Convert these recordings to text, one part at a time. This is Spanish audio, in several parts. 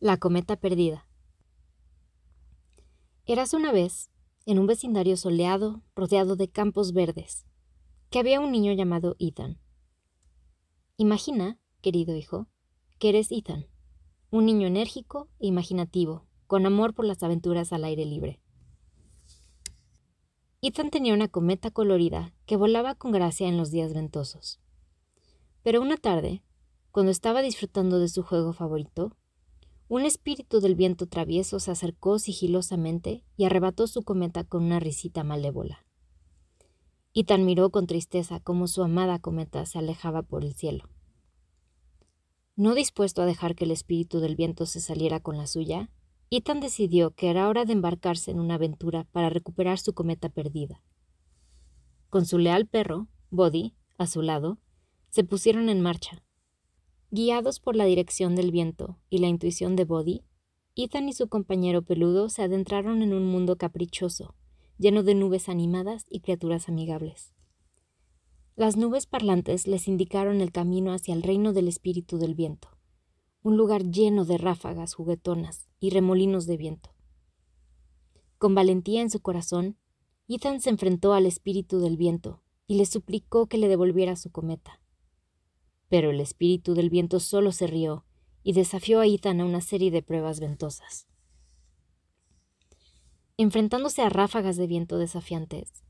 La cometa perdida. Eras una vez, en un vecindario soleado, rodeado de campos verdes, que había un niño llamado Ethan. Imagina, querido hijo, que eres Ethan, un niño enérgico e imaginativo, con amor por las aventuras al aire libre. Ethan tenía una cometa colorida que volaba con gracia en los días ventosos. Pero una tarde, cuando estaba disfrutando de su juego favorito, un espíritu del viento travieso se acercó sigilosamente y arrebató su cometa con una risita malévola. tan miró con tristeza cómo su amada cometa se alejaba por el cielo. No dispuesto a dejar que el espíritu del viento se saliera con la suya, Ethan decidió que era hora de embarcarse en una aventura para recuperar su cometa perdida. Con su leal perro, Body, a su lado, se pusieron en marcha, Guiados por la dirección del viento y la intuición de Bodhi, Ethan y su compañero peludo se adentraron en un mundo caprichoso, lleno de nubes animadas y criaturas amigables. Las nubes parlantes les indicaron el camino hacia el reino del espíritu del viento, un lugar lleno de ráfagas juguetonas y remolinos de viento. Con valentía en su corazón, Ethan se enfrentó al espíritu del viento y le suplicó que le devolviera su cometa. Pero el espíritu del viento solo se rió y desafió a Ethan a una serie de pruebas ventosas. Enfrentándose a ráfagas de viento desafiantes,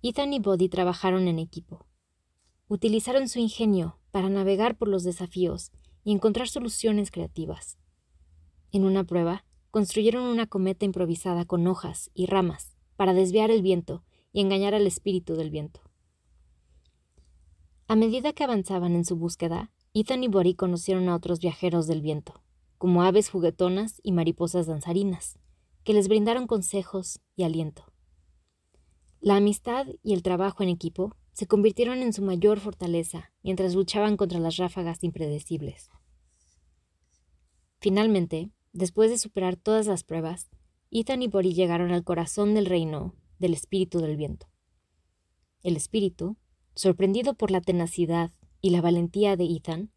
Ethan y Bodhi trabajaron en equipo. Utilizaron su ingenio para navegar por los desafíos y encontrar soluciones creativas. En una prueba, construyeron una cometa improvisada con hojas y ramas para desviar el viento y engañar al espíritu del viento. A medida que avanzaban en su búsqueda, Ethan y Bori conocieron a otros viajeros del viento, como aves juguetonas y mariposas danzarinas, que les brindaron consejos y aliento. La amistad y el trabajo en equipo se convirtieron en su mayor fortaleza mientras luchaban contra las ráfagas impredecibles. Finalmente, después de superar todas las pruebas, Ethan y Bori llegaron al corazón del reino del espíritu del viento. El espíritu, sorprendido por la tenacidad y la valentía de Ethan,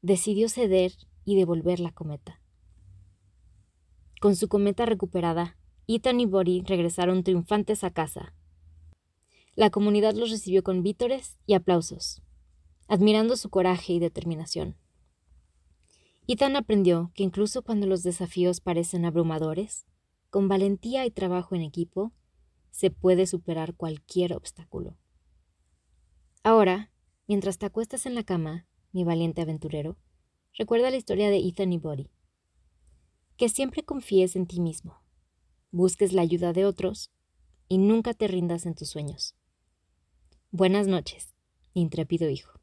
decidió ceder y devolver la cometa. Con su cometa recuperada, Ethan y Bori regresaron triunfantes a casa. La comunidad los recibió con vítores y aplausos, admirando su coraje y determinación. Ethan aprendió que incluso cuando los desafíos parecen abrumadores, con valentía y trabajo en equipo, se puede superar cualquier obstáculo. Ahora, mientras te acuestas en la cama, mi valiente aventurero, recuerda la historia de Ethan y Buddy. Que siempre confíes en ti mismo, busques la ayuda de otros y nunca te rindas en tus sueños. Buenas noches, intrépido hijo.